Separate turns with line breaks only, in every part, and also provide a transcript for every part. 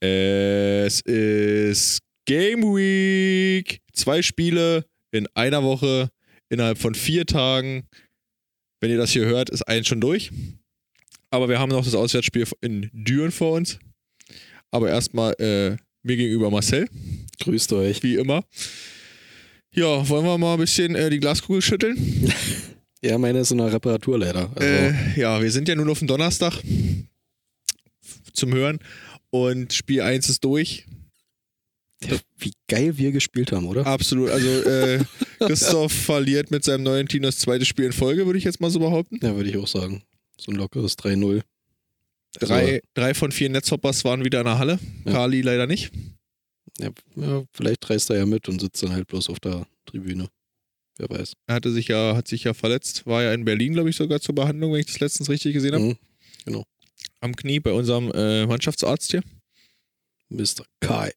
Es ist Game Week. Zwei Spiele in einer Woche innerhalb von vier Tagen. Wenn ihr das hier hört, ist eins schon durch. Aber wir haben noch das Auswärtsspiel in Düren vor uns. Aber erstmal äh, mir gegenüber Marcel.
Grüßt euch.
Wie immer. Ja, wollen wir mal ein bisschen äh, die Glaskugel schütteln?
ja, meine ist in der Reparatur leider.
Also äh, ja, wir sind ja nun auf dem Donnerstag zum Hören und Spiel 1 ist durch.
Ja, wie geil wir gespielt haben, oder?
Absolut. Also äh, Christoph verliert mit seinem neuen Team das zweite Spiel in Folge, würde ich jetzt mal so behaupten.
Ja, würde ich auch sagen. So ein lockeres 3-0.
Drei, also, drei von vier Netzhoppers waren wieder in der Halle. Ja. Kali leider nicht.
Ja, ja, vielleicht reist er ja mit und sitzt dann halt bloß auf der Tribüne. Wer weiß.
Er hatte sich ja, hat sich ja verletzt, war ja in Berlin, glaube ich, sogar zur Behandlung, wenn ich das letztens richtig gesehen habe. Mhm,
genau.
Am Knie bei unserem äh, Mannschaftsarzt hier.
Mr. Kai.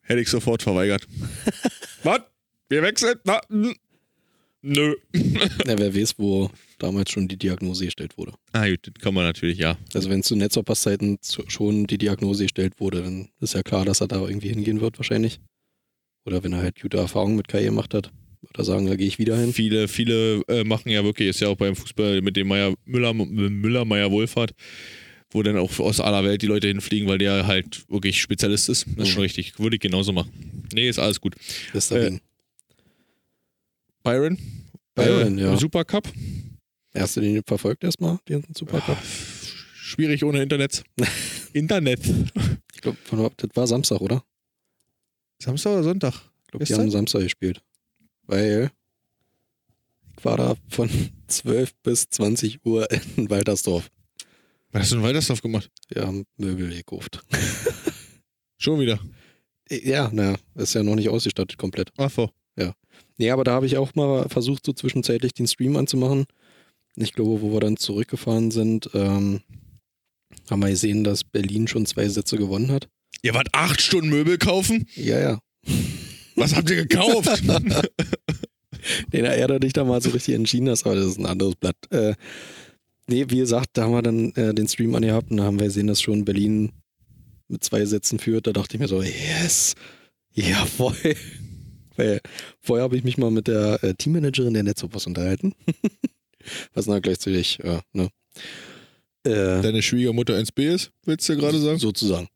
Hätte ich sofort verweigert. Was? Wir wechseln? Na, nö.
ja, wer weiß, wo damals schon die Diagnose gestellt wurde.
Ah, gut, das kann man natürlich, ja.
Also wenn zu Netzopers-Zeiten schon die Diagnose gestellt wurde, dann ist ja klar, dass er da irgendwie hingehen wird wahrscheinlich. Oder wenn er halt gute Erfahrungen mit KI gemacht hat, würde er sagen, da gehe ich wieder hin.
Viele, viele äh, machen ja wirklich, ist ja auch beim Fußball mit dem Meier, Müller, Müller, Meier Wohlfahrt, wo dann auch aus aller Welt die Leute hinfliegen, weil der halt wirklich Spezialist ist. Das ist mhm. schon richtig. Würde ich genauso machen. Nee, ist alles gut.
Das ist äh,
Byron?
Byron, äh, ja.
Supercup.
Hast du den verfolgt erstmal, den Supercup? Ja,
schwierig ohne Internet. Internet.
Ich glaube, das war Samstag, oder?
Samstag oder Sonntag?
Ich glaube, die haben Samstag gespielt. Weil ich war da von 12 bis 20 Uhr in Waltersdorf.
Was hast du in Waltersdorf gemacht?
Wir haben Möbel gekauft.
Schon wieder?
Ja, naja, ist ja noch nicht ausgestattet komplett.
Ach so.
Ja. Nee, aber da habe ich auch mal versucht, so zwischenzeitlich den Stream anzumachen. Ich glaube, wo wir dann zurückgefahren sind, ähm, haben wir gesehen, dass Berlin schon zwei Sätze gewonnen hat.
Ihr wart acht Stunden Möbel kaufen?
Ja, ja.
Was habt ihr gekauft?
nee, er hat dich da mal so richtig entschieden hast, aber das ist ein anderes Blatt. Äh, nee, wie gesagt, da haben wir dann äh, den Stream angehabt und da haben wir gesehen, dass schon Berlin mit zwei Sätzen führt. Da dachte ich mir so, yes, jawohl. Weil vorher habe ich mich mal mit der äh, Teammanagerin der Netzhoppers unterhalten. Was dann gleichzeitig, ja, ne?
Äh, Deine Schwiegermutter 1B ist, willst du gerade sagen?
Sozusagen.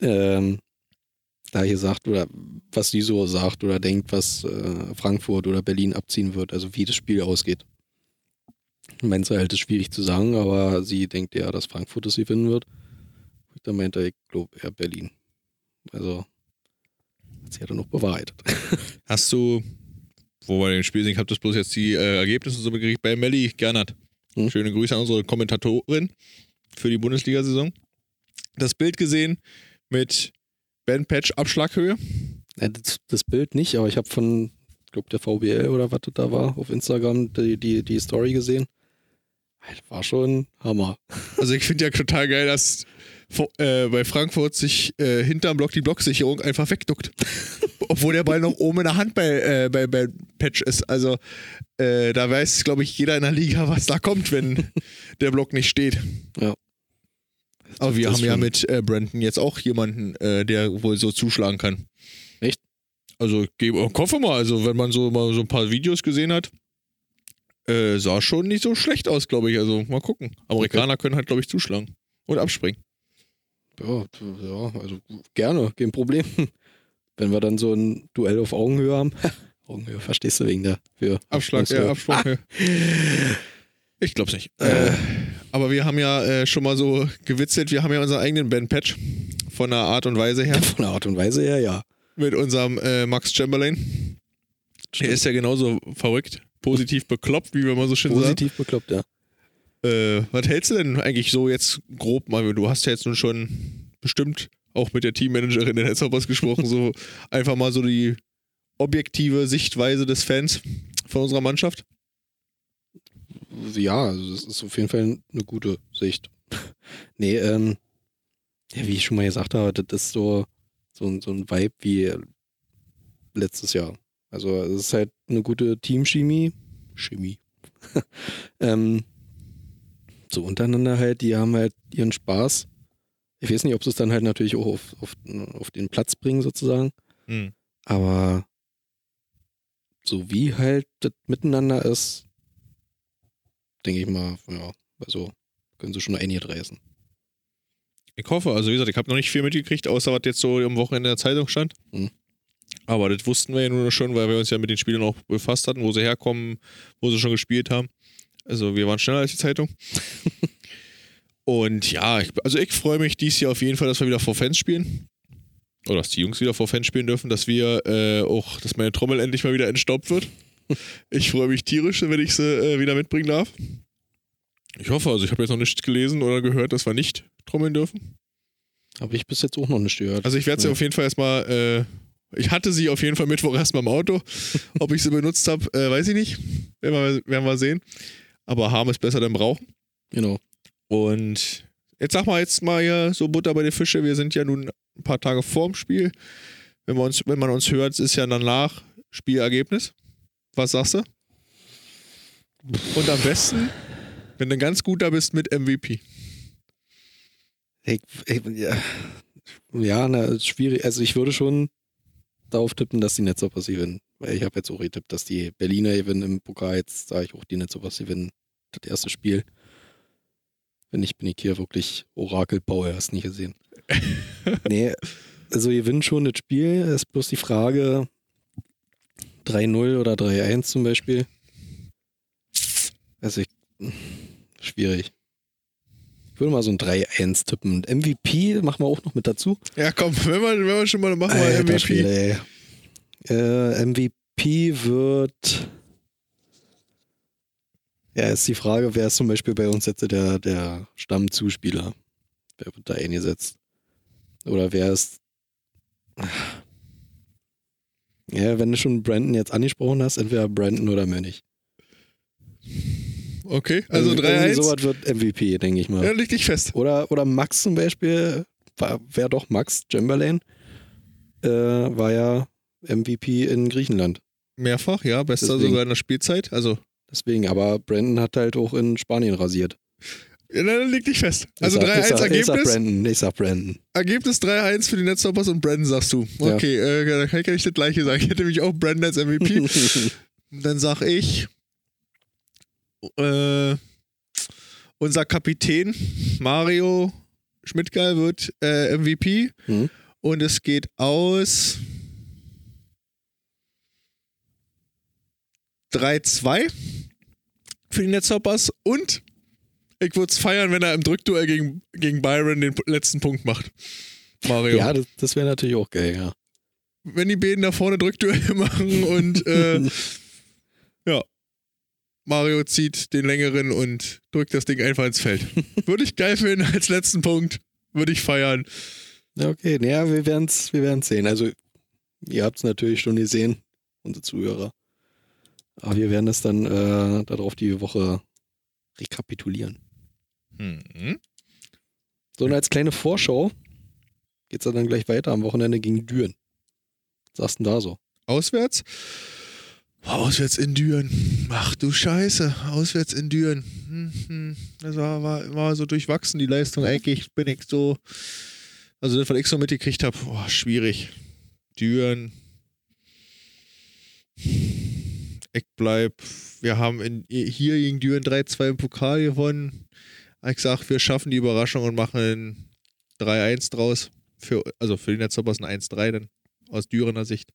Ähm, da hier sagt oder was die so sagt oder denkt, was äh, Frankfurt oder Berlin abziehen wird, also wie das Spiel ausgeht. Sie halt, ist schwierig zu sagen, aber sie denkt ja, dass Frankfurt es gewinnen wird. Da meint er, ich glaube eher Berlin. Also hat sie ja dann noch bewahrheitet.
Hast du wo wir den Spiel sehen, ich habe das bloß jetzt die äh, Ergebnisse so gekriegt bei Melli Gernert. Hm. Schöne Grüße an unsere Kommentatorin für die Bundesliga-Saison. Das Bild gesehen mit Ben Patch Abschlaghöhe.
Ja, das, das, Bild nicht, aber ich habe von, ich glaube, der VBL oder was da war, auf Instagram die, die, die Story gesehen. Das war schon Hammer.
Also ich finde ja total geil, dass äh, bei Frankfurt sich äh, hinterm Block die Blocksicherung einfach wegduckt. Obwohl der Ball noch oben in der Hand bei, äh, bei, bei Patch ist. Also äh, da weiß, glaube ich, jeder in der Liga, was da kommt, wenn der Block nicht steht.
Ja.
Aber wir haben ja mit äh, Brandon jetzt auch jemanden, äh, der wohl so zuschlagen kann.
Echt?
Also ich hoffe mal, also wenn man so mal so ein paar Videos gesehen hat, äh, sah schon nicht so schlecht aus, glaube ich. Also mal gucken. Amerikaner okay. können halt, glaube ich, zuschlagen und abspringen.
Ja, ja, also gerne, kein Problem. Wenn wir dann so ein Duell auf Augenhöhe haben. Augenhöhe, verstehst du wegen der für
Abschlag, ja, Abschlag. Ah. Ich glaub's nicht. Äh, aber wir haben ja äh, schon mal so gewitzelt, wir haben ja unseren eigenen Band-Patch. Von der Art und Weise her.
Von der Art und Weise her, ja.
Mit unserem äh, Max Chamberlain. Der ist ja genauso verrückt. Positiv bekloppt, wie wir mal so schön
Positiv sagen. Positiv bekloppt, ja.
Äh, was hältst du denn eigentlich so jetzt grob mal? Du hast ja jetzt nun schon bestimmt auch mit der Teammanagerin der Netzhoppers gesprochen, so einfach mal so die objektive Sichtweise des Fans von unserer Mannschaft.
Ja, also das ist auf jeden Fall eine gute Sicht. nee, ähm, ja, wie ich schon mal gesagt habe, das ist so, so, so ein Vibe wie letztes Jahr. Also es ist halt eine gute Teamchemie. Chemie. ähm, so untereinander halt, die haben halt ihren Spaß. Ich weiß nicht, ob sie es dann halt natürlich auch auf, auf, auf den Platz bringen, sozusagen.
Hm.
Aber so wie halt das miteinander ist, denke ich mal, ja, also können sie schon einiges reißen.
Ich hoffe, also wie gesagt, ich habe noch nicht viel mitgekriegt, außer was jetzt so am Wochenende in der Zeitung stand.
Hm.
Aber das wussten wir ja nur schon, weil wir uns ja mit den Spielern auch befasst hatten, wo sie herkommen, wo sie schon gespielt haben. Also wir waren schneller als die Zeitung. Und ja, ich, also ich freue mich dies Jahr auf jeden Fall, dass wir wieder vor Fans spielen. Oder dass die Jungs wieder vor Fans spielen dürfen, dass wir äh, auch, dass meine Trommel endlich mal wieder entstaubt wird. Ich freue mich tierisch, wenn ich sie äh, wieder mitbringen darf. Ich hoffe, also ich habe jetzt noch nichts gelesen oder gehört, dass wir nicht trommeln dürfen.
Habe ich bis jetzt auch noch nicht gehört.
Also ich werde sie
Ja.
auf jeden Fall erstmal, äh, ich hatte sie auf jeden Fall Mittwoch erstmal im Auto. Ob ich sie benutzt habe, äh, weiß ich nicht. Werden wir, werden wir sehen. Aber haben ist besser denn brauchen.
Genau.
Und jetzt sag mal jetzt mal hier so Butter bei den Fische. Wir sind ja nun ein paar Tage vorm Spiel. Wenn, wir uns, wenn man uns hört, ist ja danach Spielergebnis. Was sagst du? Und am besten, wenn du ganz gut da bist mit MVP.
Ich, ich, ja, ja na, ist schwierig. Also ich würde schon darauf tippen, dass die Netzoppers gewinnen. Weil ich habe jetzt auch getippt, dass die Berliner gewinnen im Pokal. Jetzt sage ich auch, die Netzoppers gewinnen das erste Spiel. Wenn nicht, bin ich hier wirklich Orakelbauer, hast nicht gesehen. nee, also gewinnen schon das Spiel. Ist bloß die Frage 3-0 oder 3-1 zum Beispiel. Also ich, schwierig. Ich würde mal so ein 3-1 tippen. MVP machen wir auch noch mit dazu.
Ja, komm, wenn wir, wenn wir schon mal machen, wir
Alter
MVP.
Schwede. Äh, MVP wird. Ja, ist die Frage, wer ist zum Beispiel bei uns jetzt der, der Stammzuspieler? Wer wird da eingesetzt? Oder wer ist. Ja, wenn du schon Brandon jetzt angesprochen hast, entweder Brandon oder Mönch.
Okay, also
Irgendwie- irgendwie
3-1.
Sowas wird MVP, denke ich mal.
Ja, leg dich fest.
Oder, oder Max zum Beispiel, wäre doch Max Chamberlain, äh, war ja MVP in Griechenland.
Mehrfach, ja, bester
Deswegen.
sogar in der Spielzeit. Also,
Deswegen, aber Brandon hat halt auch in Spanien rasiert.
Ja, dann leg dich fest. Also
ich sag, ich
3-1
sag, Ich sag
Ergebnis.
Brandon, ich sag Brandon.
Ergebnis 3-1 für die Netztoppers und Brandon sagst du.
Ja.
Okay, äh, da kann ich das gleiche sagen. Ich hätte nämlich auch Brandon als MVP. dann sag ich, äh, unser Kapitän Mario Schmidtgeil wird äh, MVP
Hm?
und es geht aus 3-2 für die Netzhoppers und ich würde es feiern, wenn er im Drückduell gegen, gegen Byron den letzten Punkt macht. Mario.
Ja, das, das wäre natürlich auch geil, ja.
Wenn die beiden da vorne Drückduelle machen und äh, ja, Mario zieht den längeren und drückt das Ding einfach ins Feld. Würde ich geil finden als letzten Punkt. Würde ich feiern.
Ja, okay. Naja, wir werden es wir werden's sehen. Also, ihr habt es natürlich schon gesehen, unsere Zuhörer. Aber wir werden es dann äh, darauf die Woche rekapitulieren.
Mhm.
So, und als kleine Vorschau geht's dann gleich weiter am Wochenende gegen Düren. Was sagst du denn da so?
Auswärts? Auswärts in Düren. Ach du Scheiße. Auswärts in Düren. Hm, hm. Das war, war, war so durchwachsen, die Leistung. Eigentlich bin ich so. Also, das, was ich so mitgekriegt habe, schwierig. Düren. Ich bleib. Wir haben in, hier gegen Düren 3-2 im Pokal gewonnen. Ich sag, wir schaffen die Überraschung und machen 3-1 draus. Für, also für die Netzhoppers ein 1-3 dann aus Dürener Sicht.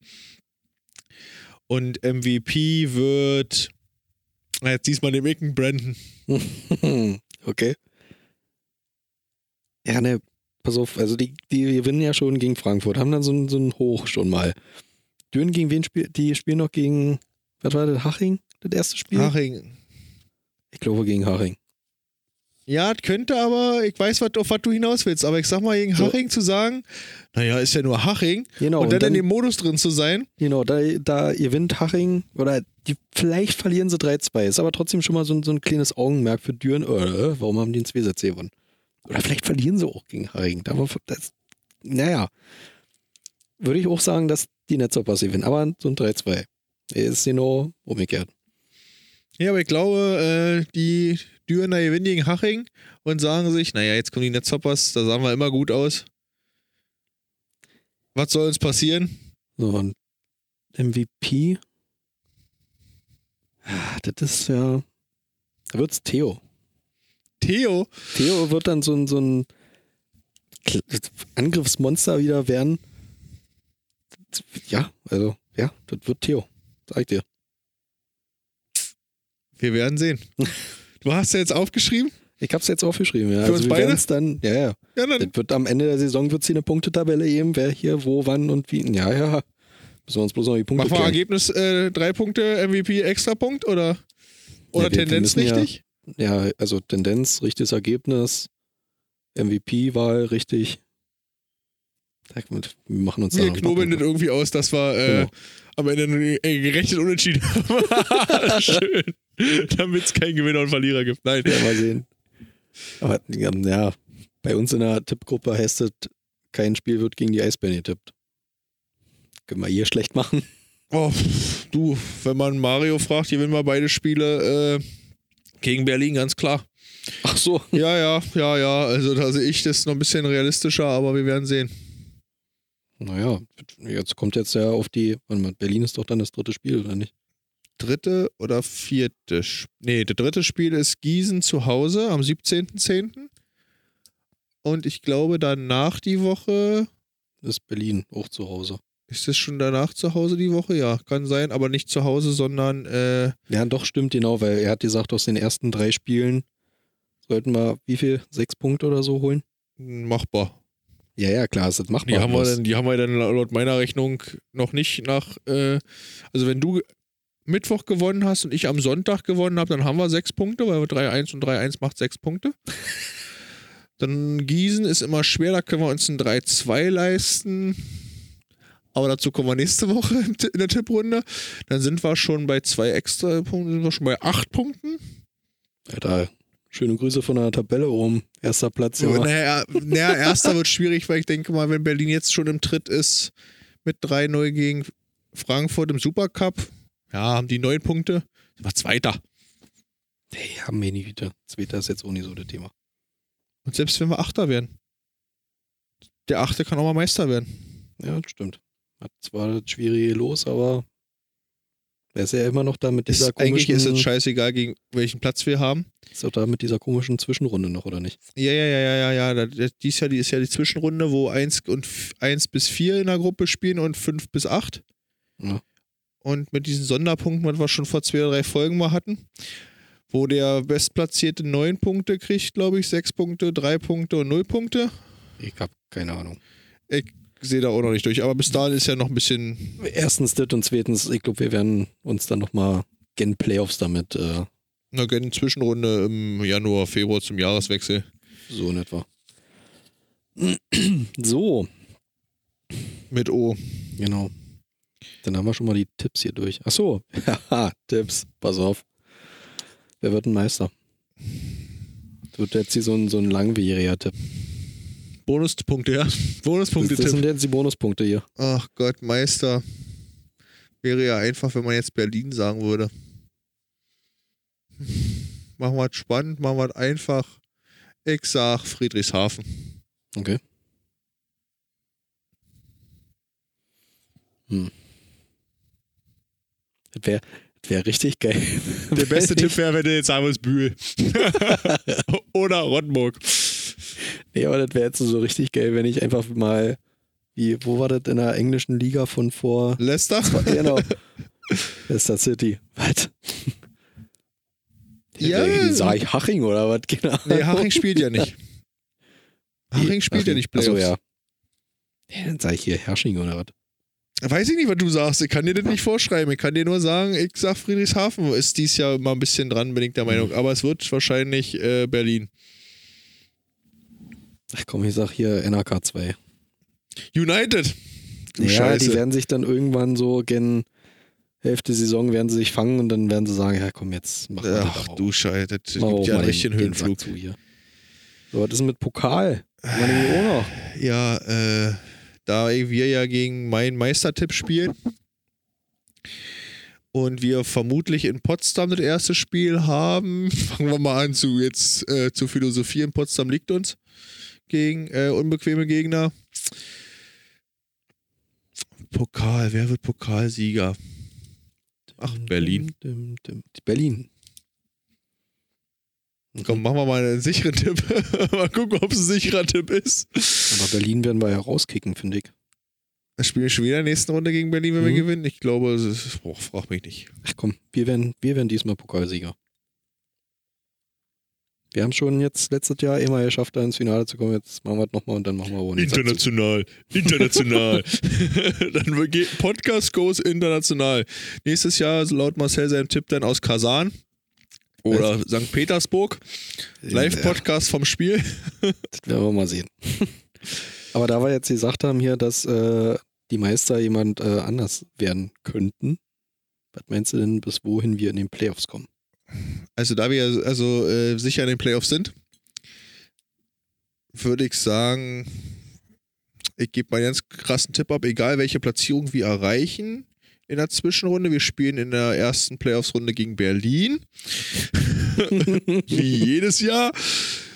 Und MVP wird. Jetzt diesmal dem Icken Brandon.
okay. Ja, ne, pass auf, also die, die gewinnen ja schon gegen Frankfurt, haben dann so ein, so ein Hoch schon mal. Düren gegen wen spielt? Die spielen noch gegen, was war das, Haching? Das erste Spiel?
Haching.
Ich glaube gegen Haching.
Ja, das könnte aber, ich weiß, wat, auf was du hinaus willst, aber ich sag mal, gegen
So.
Haching zu sagen, naja, ist ja nur Haching.
Genau,
und dann, in dem Modus drin zu sein,
genau da, da gewinnt Haching, oder die, vielleicht verlieren sie 3-2, ist aber trotzdem schon mal so, ein- so ein kleines Augenmerk für Düren, äh, warum haben die einen Zweisätze gewonnen? Oder vielleicht verlieren sie auch gegen Haching. War- Das, naja, würde ich auch sagen, dass die Netzhoppers gewinnen, aber so ein 3-2. Ist genau umgekehrt.
Ja, aber ich glaube, äh, die Dürener gewinnen gegen Haching und sagen sich, naja, jetzt kommen die Netzhoppers, da sahen wir immer gut aus. Was soll uns passieren?
So, und MVP. Ah, das ist ja. Da wird's Theo.
Theo?
Theo wird dann so ein, so ein Angriffsmonster wieder werden. Ja, also, ja, das wird Theo. Sag ich dir.
Wir werden sehen. Du hast ja jetzt aufgeschrieben?
Ich hab's jetzt aufgeschrieben, ja.
Für
also
uns beide?
dann, ja, ja.
Ja, dann
wird am Ende der Saison wird's hier eine Punktetabelle geben, wer hier, wo, wann und wie. Ja, ja. Müssen wir uns bloß noch die Punkte
machen wir. Ergebnis äh, drei Punkte MVP extra Punkt oder, oder
Ja,
Tendenz
müssen ja-
richtig?
Ja, also Tendenz, richtiges Ergebnis, MVP-Wahl, richtig. Wir machen uns da
Wir knobeln das irgendwie aus, dass wir äh,
Genau.
Am Ende eine, äh, gerechnet unentschieden haben. Schön. Damit es keinen Gewinner und Verlierer gibt. Nein.
Ja, mal sehen. Aber ja, bei uns in der Tippgruppe heißt es, kein Spiel wird gegen die Eisbären getippt. Können wir hier schlecht machen?
Oh, du, wenn man Mario fragt, gewinnen wir beide Spiele äh, gegen Berlin, ganz klar.
Ach so.
Ja, ja, ja, ja. Also da sehe ich das noch ein bisschen realistischer, aber wir werden sehen.
Naja, jetzt kommt jetzt ja auf die, mal, Berlin ist doch dann das dritte Spiel, oder nicht?
Dritte oder vierte? Sp- Nee, das dritte Spiel ist Gießen zu Hause am 17.10. Und ich glaube, danach die Woche.
Ist Berlin auch zu Hause.
Ist es schon danach zu Hause die Woche? Ja, kann sein, aber nicht zu Hause, sondern äh,
Ja, doch, stimmt, genau, weil er hat gesagt, aus den ersten drei Spielen sollten wir wie viel? Sechs Punkte oder so holen?
machbar.
Ja, ja, klar, das machbar.
Die haben, wir dann, die haben wir dann laut meiner Rechnung noch nicht nach. Äh, also, wenn du Mittwoch gewonnen hast und ich am Sonntag gewonnen habe, dann haben wir sechs Punkte, weil wir 3-1 und 3-1 macht sechs Punkte. Dann Gießen ist immer schwer, da können wir uns ein 3-2 leisten. Aber dazu kommen wir nächste Woche in der Tipprunde. Dann sind wir schon bei zwei extra Punkten, sind wir schon bei acht Punkten.
Alter, schöne Grüße von der Tabelle oben. Erster Platz, ja.
Naja, naja, erster wird schwierig, weil ich denke mal, wenn Berlin jetzt schon im Tritt ist mit 3-0 gegen Frankfurt im Supercup, ja, haben die neun Punkte. Sind wir Zweiter.
Hey, haben wir nicht wieder. Zweiter ist jetzt auch nicht so das Thema.
Und selbst wenn wir Achter werden, der Achte kann auch mal Meister werden.
Ja, das stimmt. Hat zwar das schwierige Los, aber er ist ja immer noch da mit dieser
Ist, eigentlich
komischen,
ist es scheißegal, gegen welchen Platz wir haben.
ist auch da mit dieser komischen Zwischenrunde noch, oder nicht?
Ja, ja, ja, ja, ja, ja. Da- Dies Jahr die ist ja die Zwischenrunde, wo 1 und f- 1 bis 4 in der Gruppe spielen und 5 bis 8.
Ja.
Und mit diesen Sonderpunkten, was wir schon vor zwei oder drei Folgen mal hatten, wo der Bestplatzierte 9 Punkte kriegt, glaube ich, 6 Punkte, 3 Punkte und 0 Punkte.
Ich habe keine Ahnung.
Ich sehe da auch noch nicht durch. Aber bis dahin ist ja noch ein bisschen.
Erstens das und zweitens, ich glaube, wir werden uns dann nochmal gen Playoffs damit äh,
Eine gerne Zwischenrunde im Januar, Februar zum Jahreswechsel.
so in etwa. So,
Mit O.
genau. Dann haben wir schon mal die Tipps hier durch. Ach so, haha, Tipps, pass auf. Wer wird ein Meister? Das wird jetzt hier so ein, so ein langwieriger Tipp.
Bonuspunkte, ja.
Das,
Bonuspunkte
das
Tipp.
sind jetzt die Bonuspunkte hier.
Ach Gott, Meister. Wäre ja einfach, wenn man jetzt Berlin sagen würde. Machen wir es spannend, machen wir es einfach. Ich sag Friedrichshafen.
Okay. Hm. Das wäre wär richtig geil.
Der beste Tipp wäre, wenn du jetzt sagen würdest, Bühl. Oder Rottenburg.
Nee, aber das wäre jetzt so richtig geil, wenn ich einfach mal, wie, wo war das in der englischen Liga von vor,
Leicester?
genau, Leicester City. Was?
Ja.
Sag ich Haching oder was? Genau.
Nee, Haching spielt ja nicht. Haching spielt ja nicht Playoffs.
Achso, ja. ja. Dann sag ich hier Hersching oder was?
Weiß ich nicht, was du sagst. Ich kann dir das nicht vorschreiben. Ich kann dir nur sagen, ich sag Friedrichshafen ist dies Jahr mal ein bisschen dran, bin ich der Meinung. Aber es wird wahrscheinlich äh, Berlin.
Ach komm, ich sag hier NRK 2.
United. Du
ja,
Scheiße.
die werden sich dann irgendwann so gen Hälfte Saison werden sie sich fangen und dann werden sie sagen, ja komm, jetzt mach mal
Ach du Scheiße, das gibt ja richtigen
den,
Höhenflug.
zu hier. So, was ist denn mit Pokal?
Ja, äh, da wir ja gegen meinen Meistertipp spielen und wir vermutlich in Potsdam das erste Spiel haben. Fangen wir mal an zu jetzt äh, zu philosophieren. Potsdam liegt uns gegen äh, unbequeme Gegner. Pokal, wer wird Pokalsieger? Ach, Berlin.
Dim, dim, dim. Berlin.
Komm, machen wir mal einen sicheren Tipp. mal gucken, ob es ein sicherer Tipp ist.
Aber Berlin werden wir ja rauskicken, finde ich.
Dann spielen wir schon wieder in der nächsten Runde gegen Berlin, wenn wir
Mhm.
gewinnen. Ich glaube, es ist, boah, frag mich nicht.
Ach komm, wir werden, wir werden diesmal Pokalsieger. Wir haben schon jetzt letztes Jahr immer geschafft, da ins Finale zu kommen. Jetzt machen wir es nochmal und dann machen wir dazu.
International, international. dann geht Podcast goes international. Nächstes Jahr, laut Marcel seinem Tipp, dann aus Kasan oder St. Petersburg. Live-Podcast vom Spiel.
Das werden wir mal sehen. Aber da wir jetzt gesagt haben hier, dass äh, die Meister jemand äh, anders werden könnten, was meinst du denn, bis wohin wir in den Playoffs kommen?
Also, da wir also äh, sicher in den Playoffs sind, würde ich sagen, ich gebe mal einen ganz krassen Tipp ab, egal welche Platzierung wir erreichen in der Zwischenrunde. Wir spielen in der ersten Playoffs-Runde gegen Berlin. wie jedes Jahr,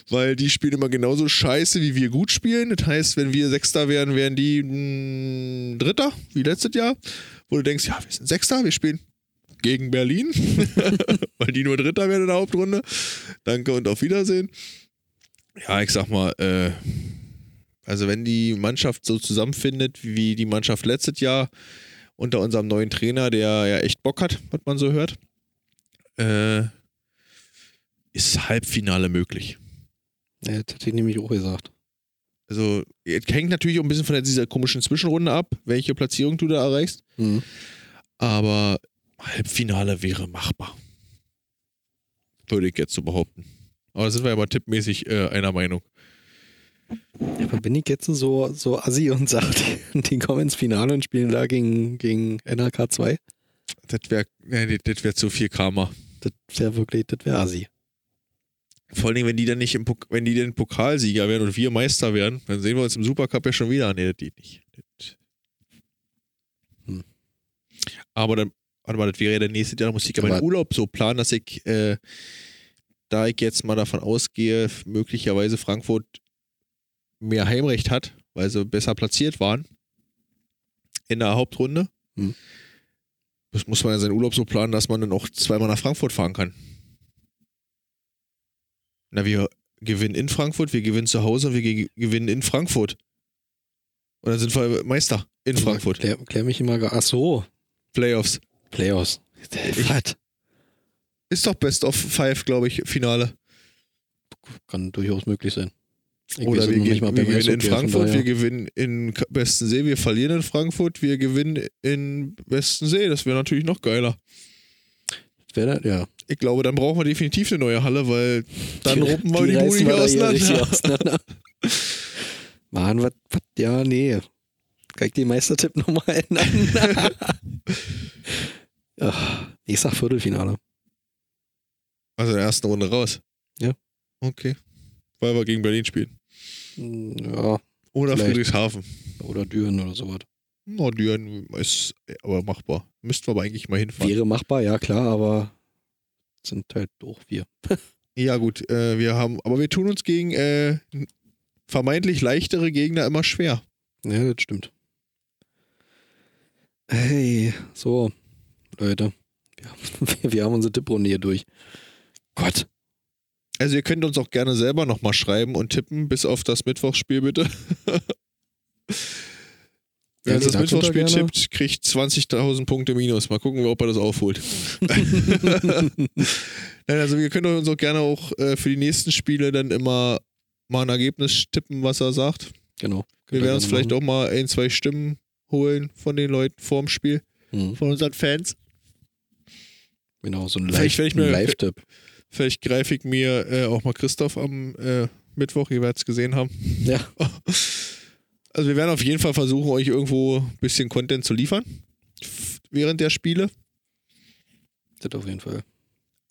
weil die spielen immer genauso scheiße, wie wir gut spielen. Das heißt, wenn wir Sechster wären, wären die mh, Dritter, wie letztes Jahr. Wo du denkst, ja, wir sind Sechster, wir spielen gegen Berlin, weil die nur Dritter werden in der Hauptrunde. Danke und auf Wiedersehen. Ja, ich sag mal, äh, also wenn die Mannschaft so zusammenfindet wie die Mannschaft letztes Jahr unter unserem neuen Trainer, der ja echt Bock hat, was man so hört, äh, ist Halbfinale möglich.
Ja, das hätte ich nämlich auch gesagt.
Also, es hängt natürlich auch ein bisschen von dieser komischen Zwischenrunde ab, welche Platzierung du da erreichst.
Mhm.
Aber Halbfinale wäre machbar. Würde ich jetzt so behaupten. Aber da sind wir ja mal tippmäßig äh, einer Meinung.
Aber bin ich jetzt so, so assi und sage, die, die kommen ins Finale und spielen da gegen, gegen NRK 2?
Das wäre nee, das wär zu viel Karma.
Das wäre wirklich, das wäre assi.
Vor allen Dingen, wenn die dann nicht im Pok wenn die dann Pokalsieger werden und wir Meister werden, dann sehen wir uns im Supercup ja schon wieder. Nee, das geht nicht.
Hm.
Aber dann, warte mal, das wäre ja der nächste Jahr, da muss ich ja meinen Urlaub so planen, dass ich, äh, da ich jetzt mal davon ausgehe, möglicherweise Frankfurt mehr Heimrecht hat, weil sie besser platziert waren in der Hauptrunde.
Hm.
Das muss man ja seinen Urlaub so planen, dass man dann auch zweimal nach Frankfurt fahren kann. Na, wir gewinnen in Frankfurt, wir gewinnen zu Hause und wir ge gewinnen in Frankfurt. Und dann sind wir Meister in Frankfurt.
Klär, klär mich immer. Ach so,
Playoffs.
Playoffs.
Ich-? Ist doch Best of Five, glaube ich, Finale.
Kann durchaus möglich sein. Ich
Oder wir, gehen, wir gewinnen in Frankfurt, wir gewinnen in Bestensee, wir verlieren in Frankfurt, wir gewinnen in Bestensee. Das wäre natürlich noch geiler.
Da? Ja.
Ich glaube, dann brauchen wir definitiv eine neue Halle, weil dann
Die-
ruppen wir die,
reißen
Bude
richtig
auseinander.
auseinander. Mann, was, was, ja, nee. Kann ich den Meistertipp nochmal ändern? Ich sag Viertelfinale.
Also in der ersten Runde raus.
Ja.
Okay. Weil wir gegen Berlin spielen.
Hm, Ja,
Oder
Vielleicht.
Friedrichshafen.
oder Düren oder sowas.
Nordüren ist aber machbar. Müssten wir aber eigentlich mal hinfahren.
Wäre machbar, ja klar, aber sind halt auch wir.
Ja, gut, äh, wir haben, aber wir tun uns gegen äh, vermeintlich leichtere Gegner immer schwer.
Ja, das stimmt. Hey, so, Leute. Wir haben, wir haben unsere Tipprunde hier durch. Gott.
Also ihr könnt uns auch gerne selber nochmal schreiben und tippen, bis auf das Mittwochsspiel bitte. Wer
Ja,
das Mittwochsspiel
gerne-
tippt, kriegt 20.000 Punkte minus. Mal gucken, ob er das aufholt. Nein, also wir können uns auch gerne auch äh, für die nächsten Spiele dann immer mal ein Ergebnis tippen, was er sagt.
Genau.
Wir werden uns vielleicht auch mal ein, zwei Stimmen holen von den Leuten vorm Spiel,
Mhm.
von unseren Fans.
Genau, so ein Live-Tipp.
Vielleicht greife ich mir äh, auch mal Christoph am äh, Mittwoch, ihr werdet es gesehen haben.
Ja.
Also wir werden auf jeden Fall versuchen, euch irgendwo ein bisschen Content zu liefern während der Spiele.
Das auf jeden Fall.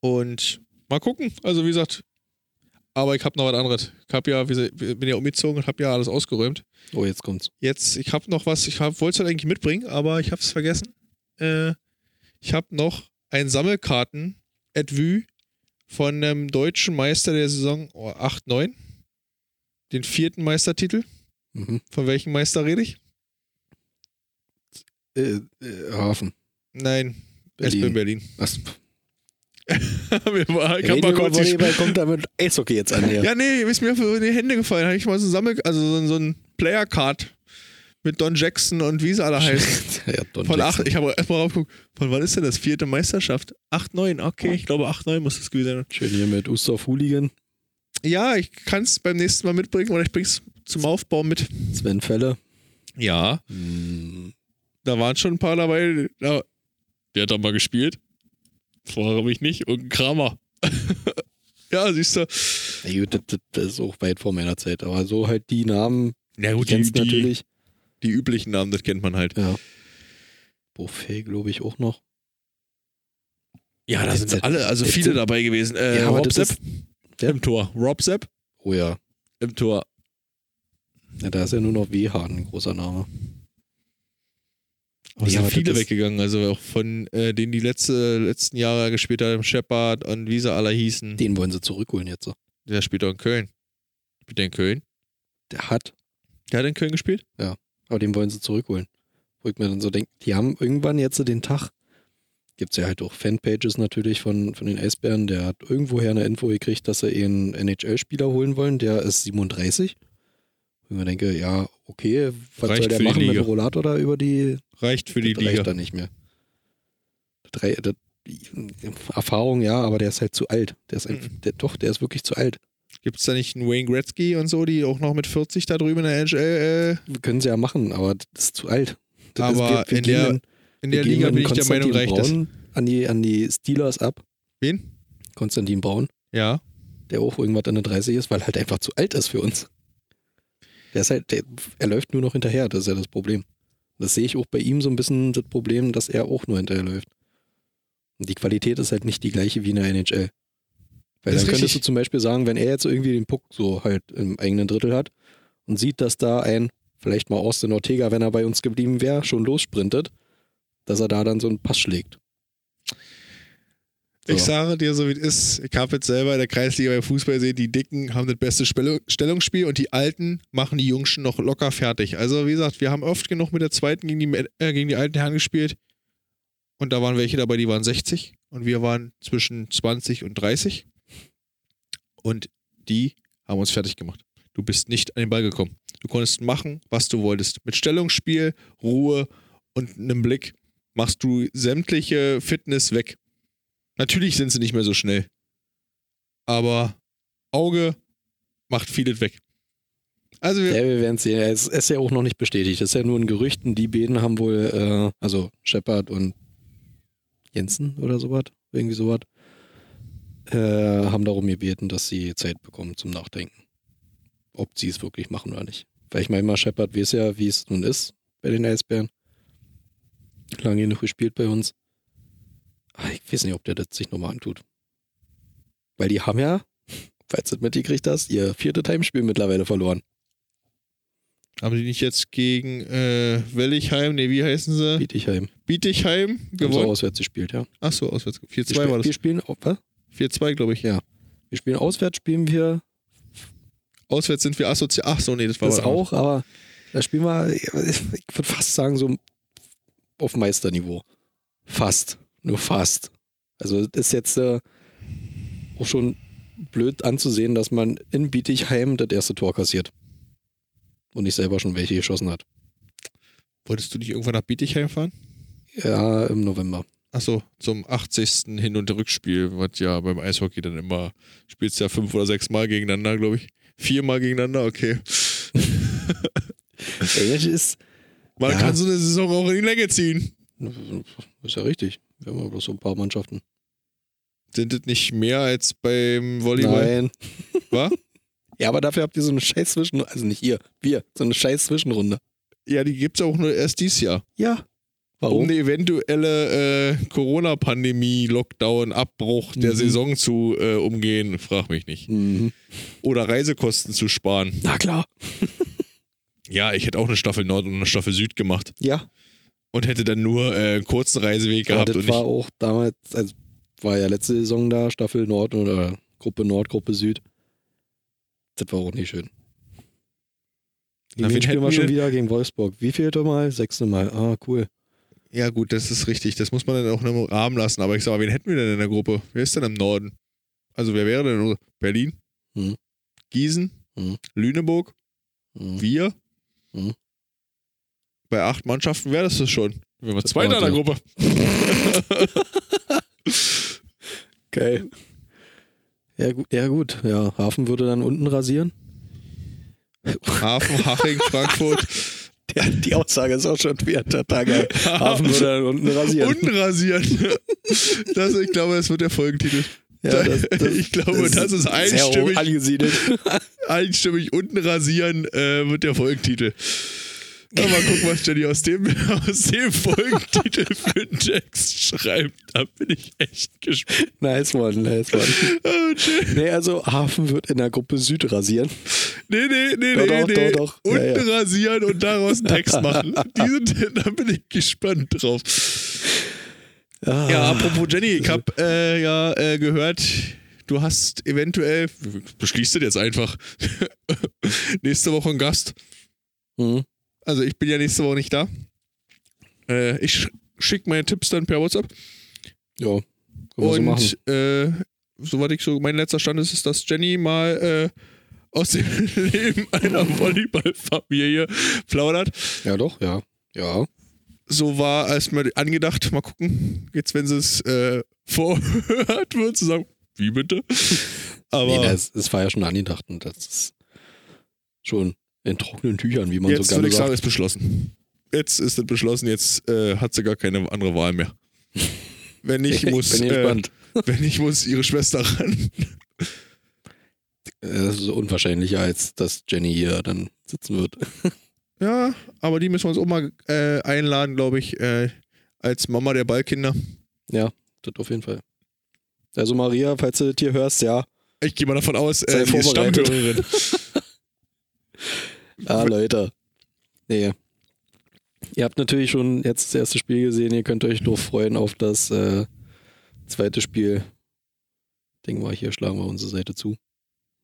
Und mal gucken. Also wie gesagt, aber ich habe noch was anderes. Ich habe ja, wie bin ja umgezogen und habe ja alles ausgeräumt.
Oh, jetzt kommt's.
Jetzt, ich habe noch was, ich wollte es halt eigentlich mitbringen, aber ich habe es vergessen. Äh, Ich habe noch ein Sammelkarten-Etui von einem deutschen Meister der Saison oh, 8-9. Den vierten Meistertitel.
Mhm.
Von welchem Meister rede ich?
Äh, äh, Hafen.
Nein,
Berlin.
SB Berlin.
Was?
Mir war, ich hab mal kurz
Volleyball kommt damit Eishockey jetzt an hier.
Ja, nee, ist mir in die Hände gefallen. Habe ich mal so ein Sammel, also so, ein- so ein Player-Card mit Don Jackson und wie sie alle heißen.
ja, Don
Von
Jackson.
acht, ich habe erstmal raufgeguckt, von wann ist denn das? Vierte Meisterschaft? 8-9, okay, ich glaube 8-9 muss das gewesen sein.
Schön hier mit Ustorf Hooligan,
Ja, ich kann es beim nächsten Mal mitbringen oder ich bring's zum Aufbau mit.
Sven Felle.
Ja,
Hm,
da waren schon ein paar dabei. Ja, der hat da mal gespielt. Frage mich nicht. Und ein Kramer. ja, siehst du.
ja, gut, das, das- ist auch weit vor meiner Zeit, aber so halt die Namen,
Ja, gut, die,
kennst
die,
natürlich.
Die üblichen Namen, das kennt man halt.
Ja. Buffet, glaube ich, auch noch.
Ja, da sind alle, also viele dabei gewesen. Äh,
Ja,
Rob Sepp
Ja.
im Tor. Rob Sepp
Oh ja.
im Tor.
ja. Da ist ja nur noch WH ein großer Name.
Aber
Ja,
viele weggegangen, also auch von äh, denen die letzte, letzten Jahre gespielt haben, Shepard und wie sie alle hießen.
Den wollen sie zurückholen jetzt. so.
Der spielt auch in Köln. Spielt der in Köln?
Der hat,
Der hat in Köln gespielt?
Aber den wollen sie zurückholen. Wo ich mir dann so denke, die haben irgendwann jetzt den Tag, gibt es ja halt auch Fanpages natürlich von, von den Eisbären, der hat irgendwoher eine Info gekriegt, dass sie einen NHL-Spieler holen wollen, der ist 37. Wo ich mir denke, ja, okay, was
Reicht
soll der machen mit dem Rollator da über die
Reicht für die
das
Liga.
reicht dann nicht mehr. Das, das, Erfahrung ja, aber der ist halt zu alt. Der ist einfach,
Mhm.
der, doch, der ist wirklich zu alt.
Gibt es da nicht einen Wayne Gretzky und so, die auch noch mit 40 da drüben in der NHL? Äh,
Können sie ja machen, aber das ist zu alt. Das
Aber
ist, wir, wir
in der- in
wir
der Liga bin ich der Meinung, reicht das.
Braun An die, an die Steelers ab.
Wen?
Konstantin Braun,
Ja.
der auch irgendwas an der 30 ist, weil halt einfach zu alt ist für uns. Der ist halt, der, er läuft nur noch hinterher, das ist ja das Problem. Das sehe ich auch bei ihm so ein bisschen das Problem, dass er auch nur hinterher läuft. Und die Qualität ist halt nicht die gleiche wie in der NHL. Weil
Das
dann könntest
richtig.
du zum Beispiel sagen, wenn er jetzt irgendwie den Puck so halt im eigenen Drittel hat und sieht, dass da ein, vielleicht mal Austin Ortega, wenn er bei uns geblieben wäre, schon lossprintet, dass er da dann so einen Pass schlägt.
Ich
So.
sage dir so, wie es ist. Ich habe jetzt selber in der Kreisliga beim Fußball gesehen, die Dicken haben das beste Stellungsspiel und die Alten machen die Jungschen noch locker fertig. Also, wie gesagt, wir haben oft genug mit der zweiten gegen die, äh, gegen die alten Herren gespielt. Und da waren welche dabei, die waren 60 und wir waren zwischen 20 und 30. Und die haben uns fertig gemacht. Du bist nicht an den Ball gekommen. Du konntest machen, was du wolltest. Mit Stellungsspiel, Ruhe und einem Blick machst du sämtliche Fitness weg. Natürlich sind sie nicht mehr so schnell. Aber Auge macht vieles weg. Also wir,
Ja, wir werden sehen. Es ist ja auch noch nicht bestätigt. Es ist ja nur ein Gerücht. Die beiden haben wohl, äh, also Shepard und Jensen oder sowas, irgendwie sowas, äh, haben darum gebeten, dass sie Zeit bekommen zum Nachdenken. Ob sie es wirklich machen oder nicht. Weil ich meine mal, Shepard weiß ja, wie es nun ist bei den Eisbären. Lange genug gespielt bei uns. Aber ich weiß nicht, ob der das sich nochmal antut. Weil die haben ja, falls du das mitgekriegt hast, ihr viertes Heimspiel mittlerweile verloren.
haben die nicht jetzt gegen äh, Wellichheim, nee, wie heißen sie?
Bietigheim.
Bietigheim
Haben sie
gewonnen?
auswärts gespielt, ja.
Achso, auswärts.
Wir,
4-2
spiel-
war
wir
das.
spielen, au- was?
4-2, glaube ich.
Ja. Wir spielen auswärts, spielen wir
Auswärts sind wir assoziiert. Ach so, nee, das war
das auch, aber da spielen wir, ich würde fast sagen, so auf Meisterniveau. Fast. Nur fast. Also ist jetzt äh, auch schon blöd anzusehen, dass man in Bietigheim das erste Tor kassiert. Und nicht selber schon welche geschossen hat.
Wolltest du nicht irgendwann nach Bietigheim fahren?
Ja, im November.
Achso, zum 80. Hin- und Rückspiel, was ja beim Eishockey dann immer, spielst ja fünf oder sechs Mal gegeneinander, glaube ich. Viermal gegeneinander, okay.
Ey, das ist,
Man
Ja.
kann so eine Saison auch in die Länge ziehen.
ist ja richtig. Wir haben ja bloß so ein paar Mannschaften.
Sind das nicht mehr als beim Volleyball?
Nein.
Wa?
Ja, aber dafür habt ihr so eine scheiß Zwischenrunde. Also nicht ihr, wir, so eine scheiß Zwischenrunde.
Ja, die gibt es auch nur erst dieses Jahr.
Ja.
Um
Warum?
eine eventuelle äh, Corona-Pandemie, Lockdown, Abbruch der
Mhm.
Saison zu äh, umgehen, frag mich nicht.
Mhm.
Oder Reisekosten zu sparen.
Na klar.
Ja, ich hätte auch eine Staffel Nord und eine Staffel Süd gemacht.
Ja.
Und hätte dann nur äh, einen kurzen Reiseweg
Aber
gehabt.
das war auch damals, also war ja letzte Saison da, Staffel Nord oder Gruppe Nord, Gruppe Süd. Das war auch nicht schön.
Na,
wen
wen
spielen wir schon wieder gegen Wolfsburg. Wie vielte Mal? Sechste Mal. Ah, cool.
Ja, gut, das ist richtig. Das muss man dann auch im Rahmen lassen. Aber ich sag mal, wen hätten wir denn in der Gruppe? Wer ist denn im Norden? Also, wer wäre denn? Berlin?
Hm.
Gießen?
Hm.
Lüneburg?
Hm.
Wir?
Hm.
Bei acht Mannschaften wäre das das schon. Wir waren Zweiter in der. Gruppe.
Geil. Ja, gut. Ja, gut. Ja, Hafen würde dann unten rasieren.
Hafen, Haching, Frankfurt.
Ja, die Aussage ist auch schon wieder total geil. Hafen dann unten rasieren.
Unten rasieren. Das, ich glaube, das wird der Folgentitel.
Ja, das- das-
ich glaube, das, ist
Sehr hoch
einstimmig,
angesiedelt.
einstimmig unten rasieren äh, wird der Folgentitel. Ja, mal gucken, was Jenny aus dem, aus dem Folgentitel für einen Text schreibt. Da bin ich echt gespannt.
nice one, nice one.
Oh, Jenny.
Nee, also Hafen wird in der Gruppe Süd rasieren.
Nee, nee, nee,
Doch,
nee,
doch,
nee.
doch, doch. Ja,
Unten rasieren und daraus einen Text machen. Die sind, da bin ich gespannt drauf.
Ah,
Ja, apropos Jenny, ich habe äh, ja äh, gehört, du hast eventuell, beschließt das jetzt einfach, nächste Woche einen Gast.
hm.
Also ich bin ja nächste Woche nicht da. Äh, ich sch schicke meine Tipps dann per WhatsApp.
Ja, wir so.
Und äh, soweit ich so, mein letzter Stand ist, ist, dass Jenny mal äh, aus dem Leben einer Volleyballfamilie plaudert.
Ja, doch, ja. Ja.
so war erstmal angedacht, mal gucken, jetzt wenn sie es äh, vorhört, wird sie sagen, wie bitte? Aber
nee, das, das war ja schon angedacht und das ist schon in trockenen Tüchern, wie man
jetzt
so
würde
gerne
ich sagen,
sagt.
ist beschlossen. Jetzt ist es beschlossen, jetzt äh, hat sie gar keine andere Wahl mehr. Wenn nicht, muss,
bin
äh, wenn nicht, muss ihre Schwester ran.
Das ist unwahrscheinlicher, als dass Jenny hier dann sitzen wird.
Ja, aber die müssen wir uns auch mal äh, einladen, glaube ich, äh, als Mama der Ballkinder.
Das auf jeden Fall. Also Maria, falls du das hier hörst, ja.
Ich gehe mal davon aus,
Sei
äh, sie ist. Stammhörerin.
Ah, Leute. Nee. Ihr habt natürlich schon jetzt das erste Spiel gesehen. Ihr könnt euch doch freuen auf das äh, zweite Spiel. Denken wir, hier schlagen wir unsere Seite zu.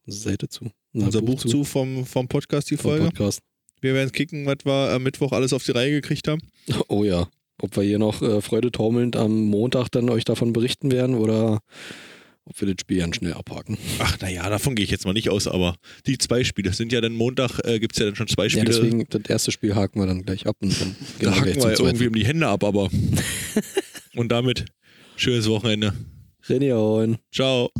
Unsere Seite zu.
Unser Buch zu vom, vom Podcast, die
vom
Folge.
Podcast.
Wir werden kicken, was wir am Mittwoch alles auf die Reihe gekriegt haben.
Oh ja. Ob wir hier noch äh, freudetaumelnd am Montag dann euch davon berichten werden oder ob wir das Spiel ganz schnell abhaken.
Ach, naja, davon gehe ich jetzt mal nicht aus, aber die zwei Spiele sind ja dann Montag, äh, gibt es ja dann schon zwei
Ja,
Spiele.
deswegen, das erste Spiel haken wir dann gleich ab und dann
da
gehen gleich
wir
zum
ja
zweiten.
irgendwie um die Hände ab, aber. Und damit schönes Wochenende.
Renion.
Ciao.